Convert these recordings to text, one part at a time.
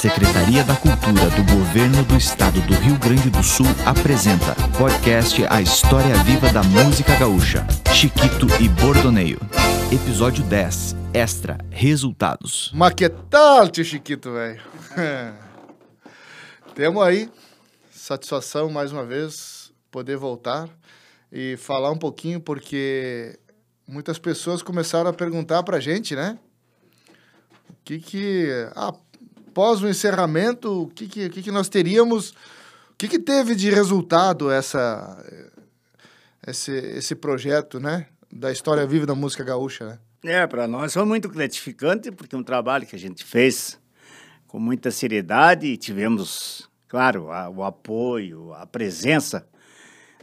Secretaria da Cultura do Governo do Estado do Rio Grande do Sul apresenta podcast A História Viva da Música Gaúcha, Chiquito e Bordoneio. Episódio 10, Extra, Resultados. Mas que tal, tio Chiquito, velho? Temos aí, satisfação mais uma vez, poder voltar e falar um pouquinho, porque muitas pessoas começaram a perguntar pra gente, né? O que que... Ah, após o encerramento, o que que, que, que nós teríamos... O que que teve de resultado essa... Esse, esse projeto, né? Da história viva da música gaúcha, né? É, para nós foi muito gratificante, porque um trabalho que a gente fez com muita seriedade e tivemos, claro, a, o apoio, a presença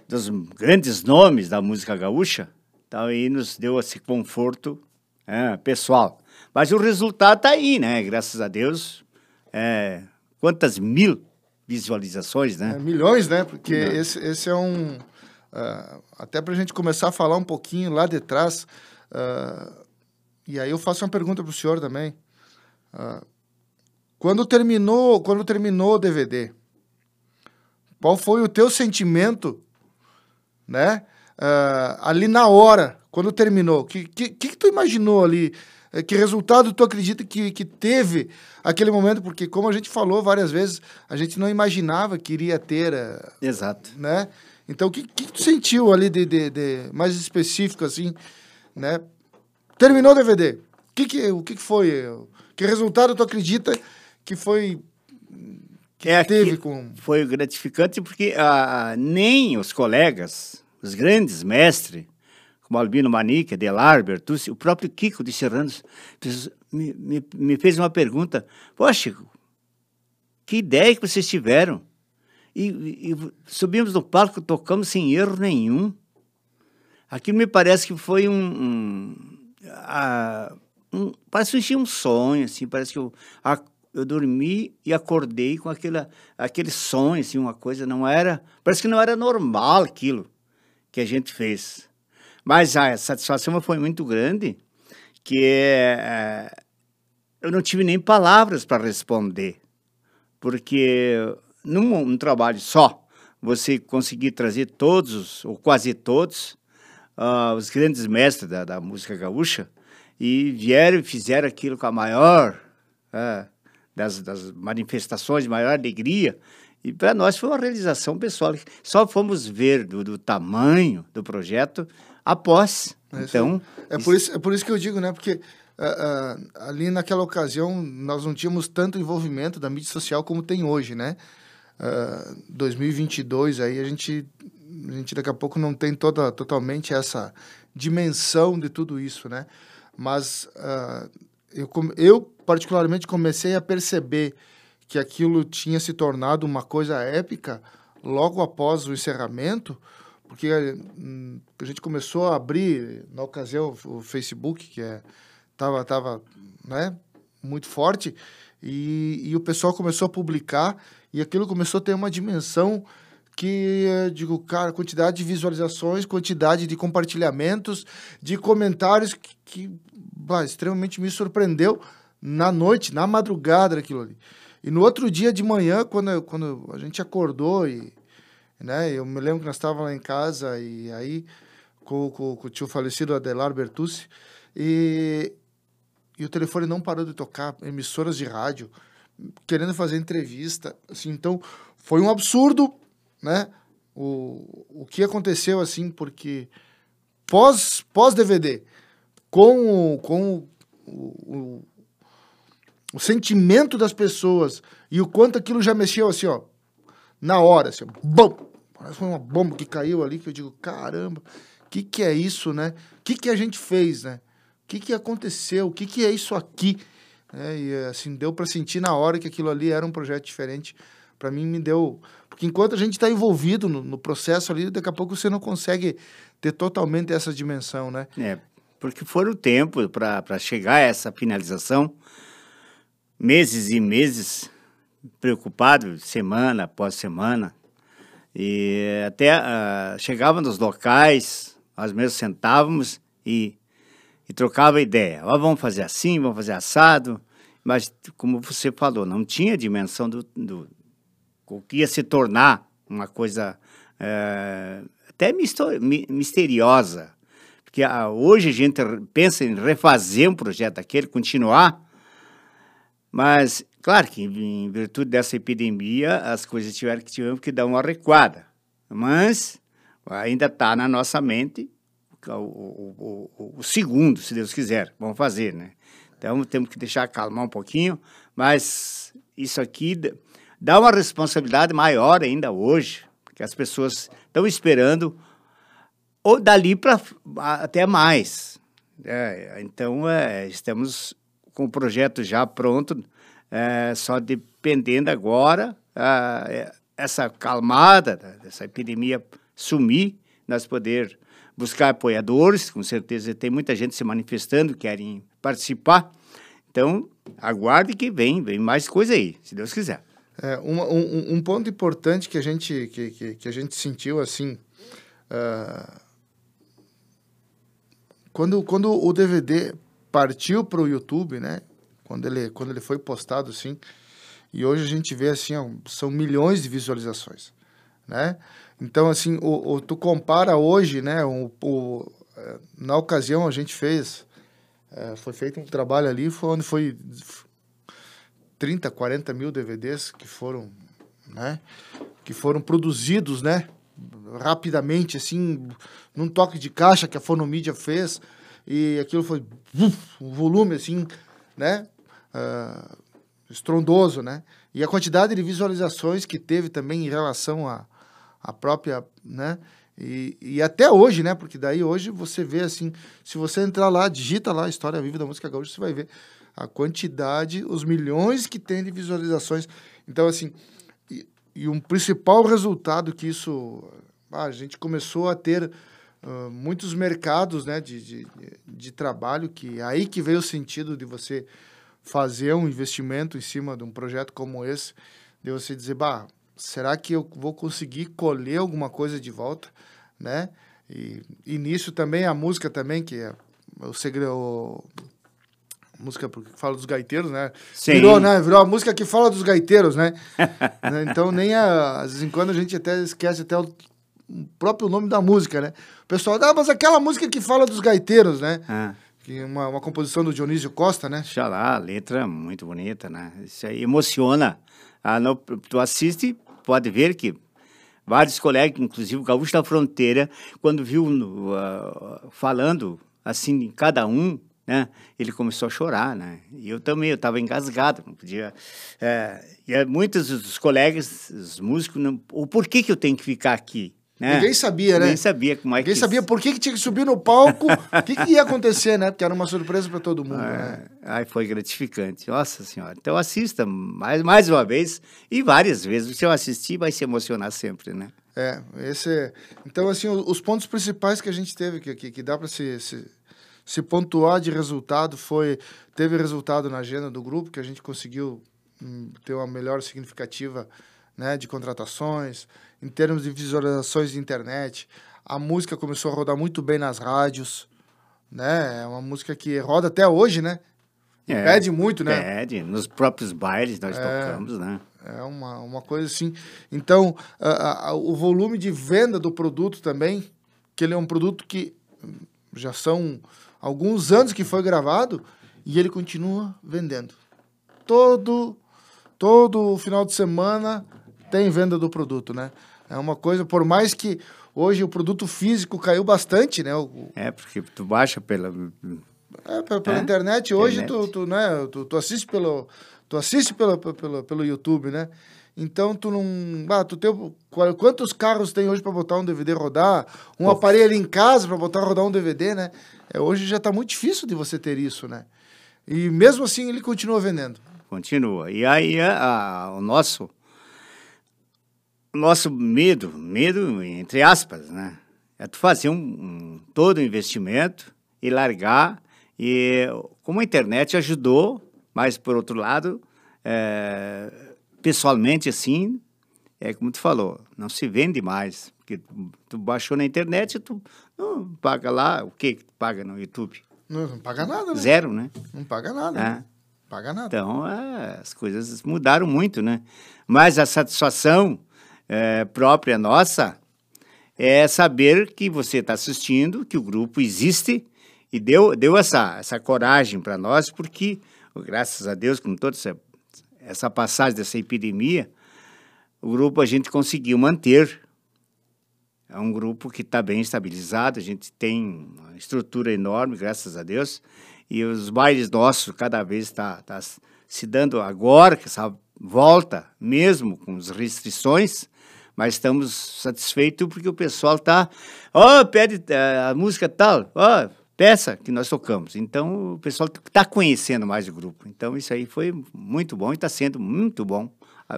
dos grandes nomes da música gaúcha, então aí nos deu esse conforto é, pessoal. Mas o resultado está aí, né? Graças a Deus. É, quantas mil visualizações, né? É, milhões, né? Porque esse, esse é um. Uh, até para a gente começar a falar um pouquinho lá de trás. Uh, e aí eu faço uma pergunta para o senhor também. Uh, quando terminou, quando terminou o DVD, qual foi o teu sentimento, né? ali na hora, quando terminou, que que, que tu imaginou ali? Eh, Que resultado tu acredita que, que teve aquele momento? Porque, como a gente falou várias vezes, a gente não imaginava que iria ter, eh, Exato. né? Então, o que, que tu sentiu ali de, de, de mais específico, assim, né? Terminou o DVD. O que, que, o que, que foi? Que resultado tu acredita que foi... Que É, teve com... Foi gratificante porque ah, nem os colegas, os grandes mestres, como Albino Manique, Adelar, Bertucci, o próprio Kiko de Serranos, me, me, me fez uma pergunta. Poxa, que ideia que vocês tiveram? E, e- subimos no palco, tocamos sem erro nenhum. Aquilo me parece que foi um... um, um parece que um sonho, assim, parece que eu, a- eu dormi e acordei com aquela, aquele sonho, assim, uma coisa, não era... Parece que não era normal aquilo que a gente fez. Mas a satisfação foi muito grande, que eh, eu não tive nem palavras para responder, porque num um trabalho só, você conseguir trazer todos, ou quase todos, ah, os grandes mestres da, da música gaúcha, e vieram e fizeram aquilo com a maior ah, das, das manifestações, maior alegria, e para nós foi uma realização pessoal. Só fomos ver do, do tamanho do projeto após. É Então, É por, isso, é por isso que eu digo, né? Porque ah, ah, ali naquela ocasião nós não tínhamos tanto envolvimento da mídia social como tem hoje, né? Ah, 2022 aí a gente, a gente daqui a pouco não tem toda, totalmente essa dimensão de tudo isso, né? Mas eu, eu particularmente comecei a perceber que aquilo tinha se tornado uma coisa épica logo após o encerramento, porque hum, a gente começou a abrir na ocasião o Facebook que é tava tava né muito forte e, e o pessoal começou a publicar e aquilo começou a ter uma dimensão que eh, digo cara quantidade de visualizações quantidade de compartilhamentos de comentários que, que bah, extremamente me surpreendeu na noite na madrugada daquilo ali e no outro dia de manhã quando quando a gente acordou e né? Eu me lembro que nós estávamos lá em casa e aí com, com, com o tio falecido Adelar Bertucci e, e o telefone não parou de tocar, emissoras de rádio querendo fazer entrevista, assim, então foi um absurdo, né? O, o que aconteceu assim, porque pós pós DVD com com o, o, o sentimento das pessoas e o quanto aquilo já mexeu assim, ó, na hora, assim, bom! Parece foi uma bomba que caiu ali, que eu digo, caramba, o que, que é isso, né? O que, que a gente fez, né? O que, que aconteceu? O que, que é isso aqui? É, e assim, deu para sentir na hora que aquilo ali era um projeto diferente. Para mim, me deu. Porque enquanto a gente está envolvido no, no processo ali, daqui a pouco você não consegue ter totalmente essa dimensão, né? É, porque foram o tempo para chegar a essa finalização, meses e meses preocupado, semana após semana, e até ah, chegava nos locais, nós mesmos sentávamos e, e trocava ideia. Ó, vamos fazer assim, vamos fazer assado, mas como você falou, não tinha dimensão do, do o que ia se tornar uma coisa é, até misteriosa. Porque ah, hoje a gente pensa em refazer um projeto daquele, continuar, mas, claro que em virtude dessa epidemia, as coisas tiveram que, tiveram que dar uma recuada. Mas ainda está na nossa mente o, o, o, o, segundo, se Deus quiser, vamos fazer, né? Então temos que deixar acalmar um pouquinho, mas isso aqui dá uma responsabilidade maior ainda hoje, porque as pessoas estão esperando ou dali para até mais. É, então é, estamos com o projeto já pronto, é, só dependendo agora é, essa calmada dessa epidemia sumir, nós poder buscar apoiadores, com certeza tem muita gente se manifestando, querem participar. Então, aguarde que vem, vem mais coisa aí, se Deus quiser. É, um, um, um, ponto importante que a gente, que, que, que a gente sentiu assim. Uh, quando, quando o DVD partiu para o YouTube, né? Quando ele, quando ele foi postado, assim, e hoje a gente vê, assim, ó, são milhões de visualizações, né? Então, assim, o, o tu compara hoje, né? O, o, é, na ocasião a gente fez, é, foi feito um trabalho ali, foi onde foi 30, 40 mil DVDs que foram, né? Que foram produzidos, né? Rapidamente, assim, num toque de caixa que a Fonomídia fez, e aquilo foi um volume assim, né? Uh, estrondoso, né? E a quantidade de visualizações que teve também em relação à a, a, própria, né? E, e até hoje, né? Porque daí hoje você vê assim, se você entrar lá, digita lá História Viva da Música Gaúcha, você vai ver a quantidade, os milhões que tem de visualizações. Então, assim, e, e um principal resultado que isso... Ah, a gente começou a ter uh, muitos mercados né, de, de, de trabalho, que aí que veio o sentido de você fazer um investimento em cima de um projeto como esse, de você dizer, bah, será que eu vou conseguir colher alguma coisa de volta, né? E, e nisso também a música também, que é o segredo... música que fala dos gaiteiros, né? Sim. Virou, né? Virou a música que fala dos gaiteiros, né? né? então, nem a, às vezes em quando a gente até esquece até o próprio nome da música, né? O pessoal, ah, mas aquela música que fala dos gaiteiros, né? Ah. Que uma, uma composição do Dionísio Costa, né? Xalá, letra muito bonita, né? Isso aí emociona. Ah, tu assiste, pode ver que vários colegas, inclusive o Gaúcho da Fronteira, quando viu uh, falando assim, cada um, né? Ele começou a chorar, né? E eu também, eu estava engasgado, não podia... É, e muitos dos colegas, os músicos, não, o porquê que eu tenho que ficar aqui? Né? Ninguém sabia, né? Ninguém sabia como é Ninguém que... sabia por que, que tinha que subir no palco, o que, que ia acontecer, né? Porque era uma surpresa para todo mundo, é, né? Aí foi gratificante. Nossa Senhora. Então assista mais, mais uma vez e várias vezes. Se eu assistir, vai se emocionar sempre, né? É, esse é... Então, assim, os pontos principais que a gente teve, que, que, que dá para se, se, se pontuar de resultado, foi... Teve resultado na agenda do grupo, que a gente conseguiu hum, ter uma melhor significativa né, de contratações, em termos de visualizações de internet. A música começou a rodar muito bem nas rádios, né? É uma música que roda até hoje, né? É, pede muito, né? Pede, nos próprios bailes nós é, tocamos, né? É uma, uma coisa assim. Então, a, a, o volume de venda do produto também, que ele é um produto que já são alguns anos que foi gravado e ele continua vendendo. Todo, todo final de semana tem venda do produto, né? É uma coisa, por mais que hoje o produto físico caiu bastante, né? O, é, porque tu baixa pela... É, pela, pela é? internet. Hoje internet. Tu, tu, né, tu, tu assiste pelo... Tu assiste pelo, pelo, pelo YouTube, né? Então tu não. Ah, tu tem. Quantos carros tem hoje para botar um DVD rodar? Um Pô. aparelho em casa para botar rodar um DVD, né? É, hoje já está muito difícil de você ter isso, né? E mesmo assim ele continua vendendo. Continua. E aí a, a, o nosso nosso medo, medo entre aspas, né? É tu fazer um, um todo o investimento e largar. E como a internet ajudou, mas por outro lado, é, pessoalmente assim, é como tu falou, não se vende mais. Porque tu baixou na internet, tu não paga lá, o que que tu paga no YouTube? Não, não paga nada, né? Zero, né? Não paga nada. É. Paga nada. Então, é, as coisas mudaram muito, né? Mas a satisfação é, própria nossa é saber que você está assistindo, que o grupo existe e deu, deu essa, essa coragem para nós, porque, graças a Deus, com toda essa, essa passagem dessa epidemia, o grupo a gente conseguiu manter. É um grupo que está bem estabilizado, a gente tem uma estrutura enorme, graças a Deus, e os bailes nossos cada vez está tá se dando agora, que essa volta, mesmo com as restrições, mas estamos satisfeitos porque o pessoal está, ó, oh, pede uh, a música tal, ó, oh, peça que nós tocamos. Então o pessoal está conhecendo mais o grupo. Então isso aí foi muito bom e está sendo muito bom.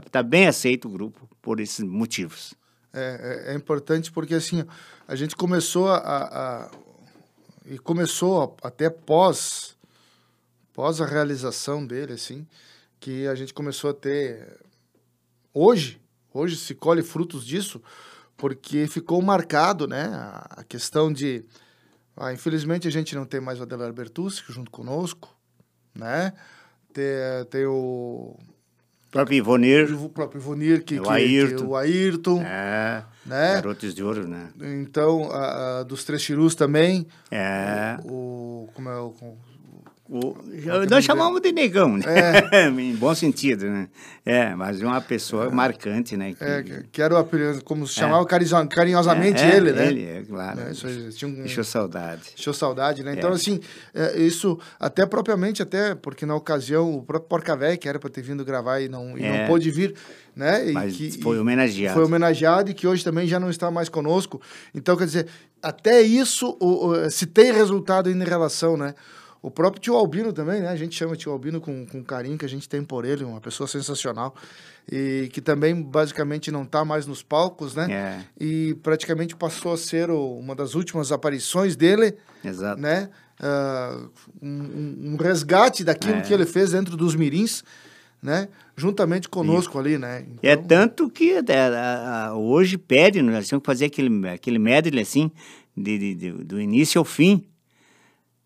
Está bem aceito o grupo por esses motivos. É, é, é importante porque assim a gente começou a, a e começou até pós pós a realização dele assim que a gente começou a ter hoje hoje se colhe frutos disso porque ficou marcado né a questão de ah, infelizmente a gente não tem mais o Adelar Bertucci junto conosco né tem, tem o o próprio Ivonir. O próprio Ivonir, que, o que, Ayrton. Que, o Ayrton. É. Né? Garotos de Ouro, né? Então, a, a dos Três Chirus também. É. O, o como é o... O, nós chamamos de negão, né? É. em bom sentido, né? É, mas uma pessoa é. marcante, né? Que, é, que era o apelido, como se chamava é. carinhosamente é, ele, né? Ele, é, claro. É, isso, tinha um, deixou saudade. Deixou saudade, né? Então, assim, isso até propriamente, até porque na ocasião o próprio Porca Véia, que era para ter vindo gravar e não, e não pôde vir, né? E mas que, foi homenageado. Foi homenageado e que hoje também já não está mais conosco. Então, quer dizer, até isso o, o, se tem resultado em relação, né? O próprio tio Albino também, né? A gente chama tio Albino com, com carinho que a gente tem por ele, uma pessoa sensacional. E que também, basicamente, não está mais nos palcos, né? É. E praticamente passou a ser o, uma das últimas aparições dele. Exato. Né? Uh, um, um, resgate daquilo é. que ele fez dentro dos mirins, né? Juntamente conosco ali, né? Então... É tanto que é, hoje pede, nós temos que fazer aquele, aquele medley assim, de, de, de, do início ao fim é,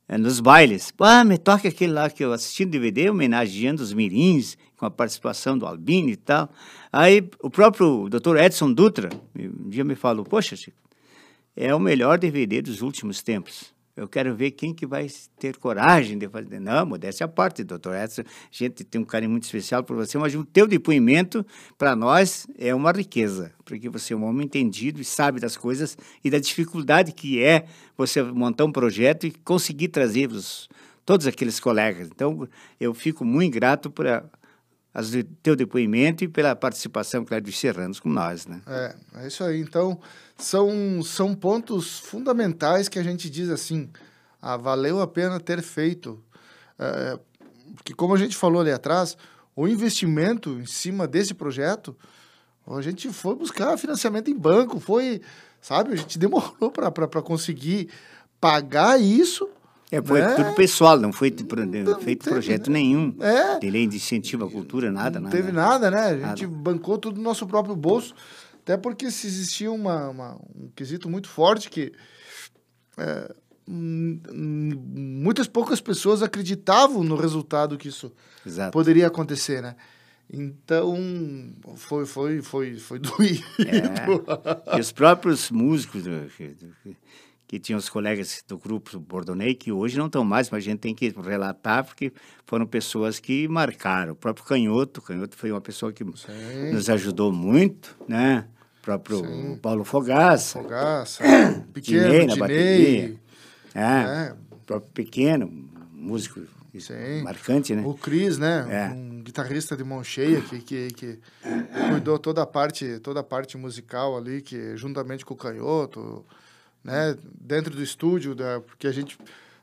nos bailes. Ah, me toca aquele lá que eu assisti no DVD, homenageando os mirins, com a participação do Albini e tal. Aí o próprio Dr. Edson Dutra um dia me falou, poxa, Chico, é o melhor DVD dos últimos tempos. Eu quero ver quem que vai ter coragem de fazer. Não, modéstia à parte, doutor Edson. A gente tem um carinho muito especial por você, mas o teu depoimento, para nós, é uma riqueza, porque você é um homem entendido e sabe das coisas e da dificuldade que é você montar um projeto e conseguir trazer os, todos aqueles colegas. Então, eu fico muito grato por a, as, teu depoimento e pela participação, claro, dos serranos com nós, né? É, é isso aí. Então, são, são pontos fundamentais que a gente diz assim, ah, valeu a pena ter feito. É, porque, como a gente falou ali atrás, o investimento em cima desse projeto, a gente foi buscar financiamento em banco, foi, sabe, a gente demorou para conseguir pagar isso. É, foi né? tudo pessoal, não foi tipo, não, feito teve, projeto nenhum. É. De lei de incentivo à cultura, nada, não nada. teve nada, né? A gente nada. bancou tudo do nosso próprio bolso. Até porque se existia uma, uma um quesito muito forte que é, muitas poucas pessoas acreditavam no resultado que isso Exato. poderia acontecer, né? Então, foi, foi, foi, foi doído. É. E os próprios músicos que, tinham os colegas do grupo Bordonei, que hoje não estão mais, mas a gente tem que relatar, porque foram pessoas que marcaram. O próprio Canhoto, o Canhoto foi uma pessoa que Sim. nos ajudou muito, né? próprio Sim. Paulo Fogaça. Fogaça. Pequeno, Dinei, na bateria. É, é. O próprio Pequeno, músico Sim. marcante, né? O Cris, né? É. Um guitarrista de mão cheia que, que, que cuidou toda a parte toda a parte musical ali, que juntamente com o Canhoto, né? Dentro do estúdio, da, porque a gente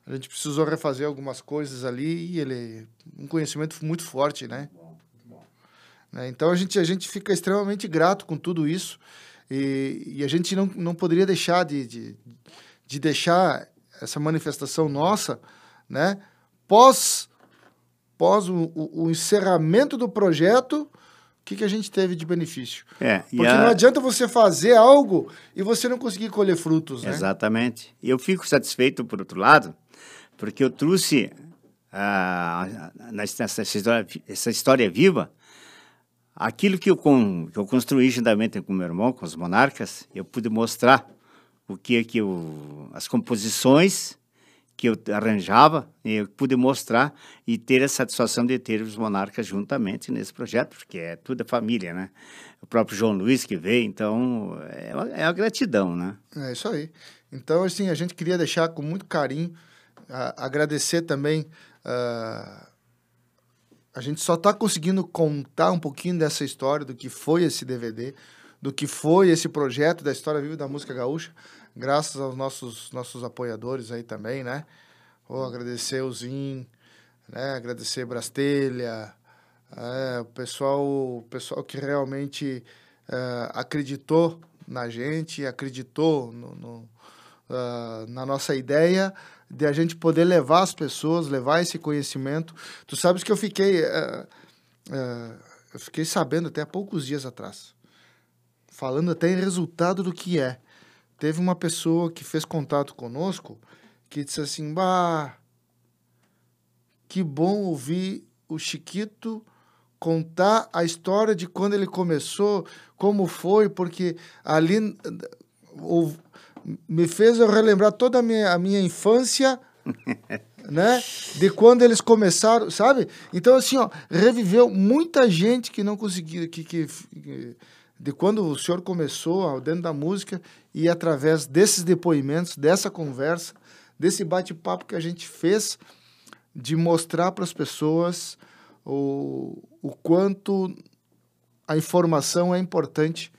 a gente precisou refazer algumas coisas ali e ele um conhecimento muito forte, né? Né? Então a gente, a gente fica extremamente grato com tudo isso e, e a gente não, não poderia deixar de, de, de deixar essa manifestação nossa, né? Pós, pós o, o, o encerramento do projeto, que, que a gente teve de benefício? É, Porque a... não adianta você fazer algo e você não conseguir colher frutos, né? Exatamente. E eu fico satisfeito, por outro lado, porque eu trouxe ah, nessa, história, essa história viva, aquilo que eu, que eu construí juntamente com meu irmão, com os monarcas, eu pude mostrar o que é que eu, as composições que eu arranjava, eu pude mostrar e ter a satisfação de ter os monarcas juntamente nesse projeto, porque é tudo família, né? O próprio João Luiz que veio, então é, é a gratidão, né? É isso aí. Então, assim, a gente queria deixar com muito carinho, agradecer também. Uh, a gente só está conseguindo contar um pouquinho dessa história, do que foi esse DVD, do que foi esse projeto da História Viva da Música Gaúcha graças aos nossos, nossos apoiadores aí também, né? Vou agradecer o Zin, né? agradecer Brastelha, é, o, pessoal, o pessoal que realmente é, acreditou na gente, acreditou no, no uh, na nossa ideia de a gente poder levar as pessoas, levar esse conhecimento. Tu sabes que eu fiquei, uh, uh, eu fiquei sabendo até há poucos dias atrás, falando até em resultado do que é teve uma pessoa que fez contato conosco que disse assim: Bah, que bom ouvir o Chiquito contar a história de quando ele começou, como foi, porque ali ou, me fez eu relembrar toda a minha, a minha infância. né? De quando eles começaram, sabe? Então, assim, ó, reviveu muita gente que não conseguiu, que, que, que de quando o senhor começou dentro da música e através desses depoimentos, dessa conversa, desse bate-papo que a gente fez, de mostrar para as pessoas o, o quanto a informação é importante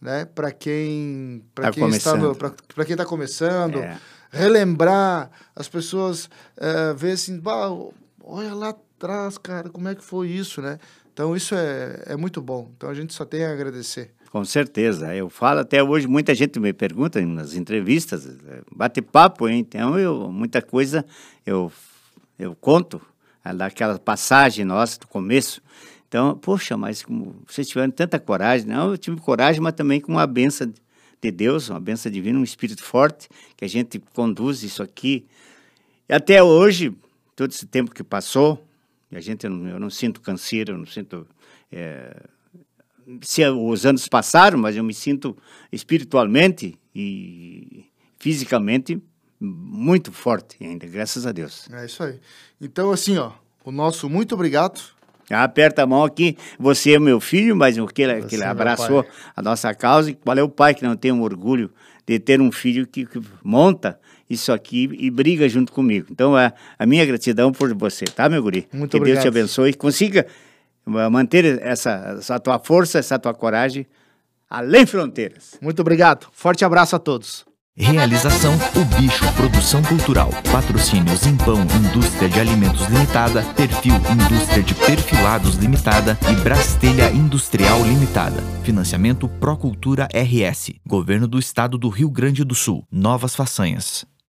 né, para quem para tá quem está para quem está começando é. relembrar as pessoas é, ver assim olha lá atrás cara como é que foi isso né então isso é, é muito bom. Então a gente só tem a agradecer. Com certeza. Eu falo até hoje, muita gente me pergunta nas entrevistas, bate papo, hein? então eu, muita coisa eu, eu conto é, daquela passagem nossa do começo. Então, poxa, mas como vocês tiveram tanta coragem, não, eu tive coragem, mas também com uma benção de Deus, uma benção divina, um espírito forte, que a gente conduz isso aqui. E até hoje, todo esse tempo que passou, a gente, eu não, eu não sinto canseiro, eu não sinto. É, se os anos passaram, mas eu me sinto espiritualmente e fisicamente muito forte ainda, graças a Deus. É isso aí. Então, assim, ó, o nosso muito obrigado. Aperta a mão aqui. Você é meu filho, mas o que ele, que ele é abraçou a nossa causa. E qual é o pai que não tem um orgulho de ter um filho que, que monta isso aqui e briga junto comigo. Então, a, a minha gratidão por você, tá, meu guri? Muito que obrigado. Deus te abençoe e consiga manter essa, essa tua força, essa tua coragem além fronteiras. Muito obrigado. Forte abraço a todos. Realização O Bicho Produção Cultural. Patrocínio Zimpão Indústria de Alimentos Limitada, Perfil Indústria de Perfilados Limitada e Brastelha Industrial Limitada. Financiamento Procultura RS. Governo do Estado do Rio Grande do Sul. Novas façanhas.